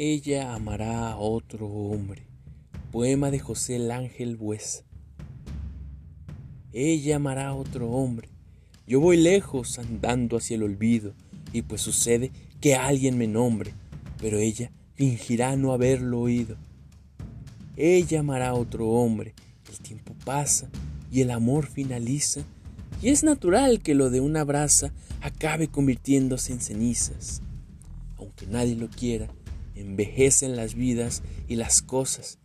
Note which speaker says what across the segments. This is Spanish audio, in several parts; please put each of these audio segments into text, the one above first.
Speaker 1: Ella amará a otro hombre. Poema de José el Ángel Buesa. Ella amará a otro hombre. Yo voy lejos andando hacia el olvido y pues sucede que alguien me nombre, pero ella fingirá no haberlo oído. Ella amará a otro hombre. El tiempo pasa y el amor finaliza y es natural que lo de una brasa acabe convirtiéndose en cenizas. Aunque nadie lo quiera, envejecen las vidas y las cosas.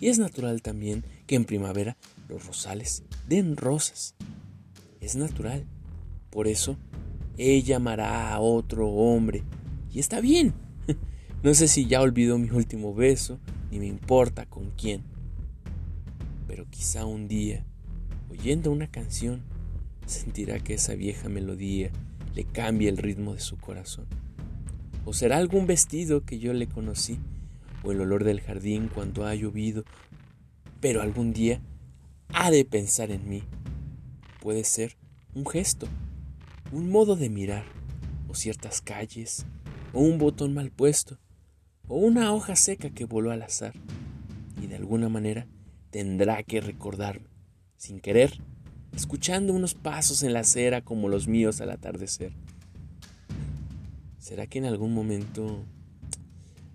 Speaker 1: Y es natural también que en primavera los rosales den rosas. Es natural. Por eso, ella amará a otro hombre. Y está bien. No sé si ya olvidó mi último beso, ni me importa con quién. Pero quizá un día, oyendo una canción, sentirá que esa vieja melodía le cambia el ritmo de su corazón. O será algún vestido que yo le conocí, o el olor del jardín cuando ha llovido, pero algún día ha de pensar en mí. Puede ser un gesto, un modo de mirar, o ciertas calles, o un botón mal puesto, o una hoja seca que voló al azar, y de alguna manera tendrá que recordarme, sin querer, escuchando unos pasos en la acera como los míos al atardecer. ¿Será que en algún momento,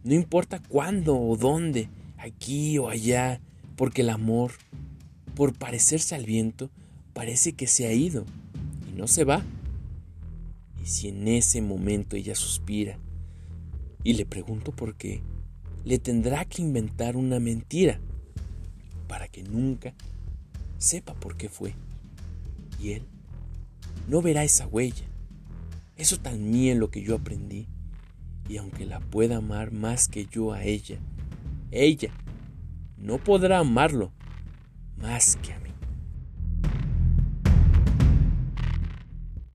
Speaker 1: no importa cuándo o dónde, aquí o allá, porque el amor, por parecerse al viento, parece que se ha ido y no se va? Y si en ese momento ella suspira y le pregunto por qué, le tendrá que inventar una mentira para que nunca sepa por qué fue. Y él no verá esa huella eso también lo que yo aprendí. Y aunque la pueda amar más que yo a ella, ella no podrá amarlo más que a mí.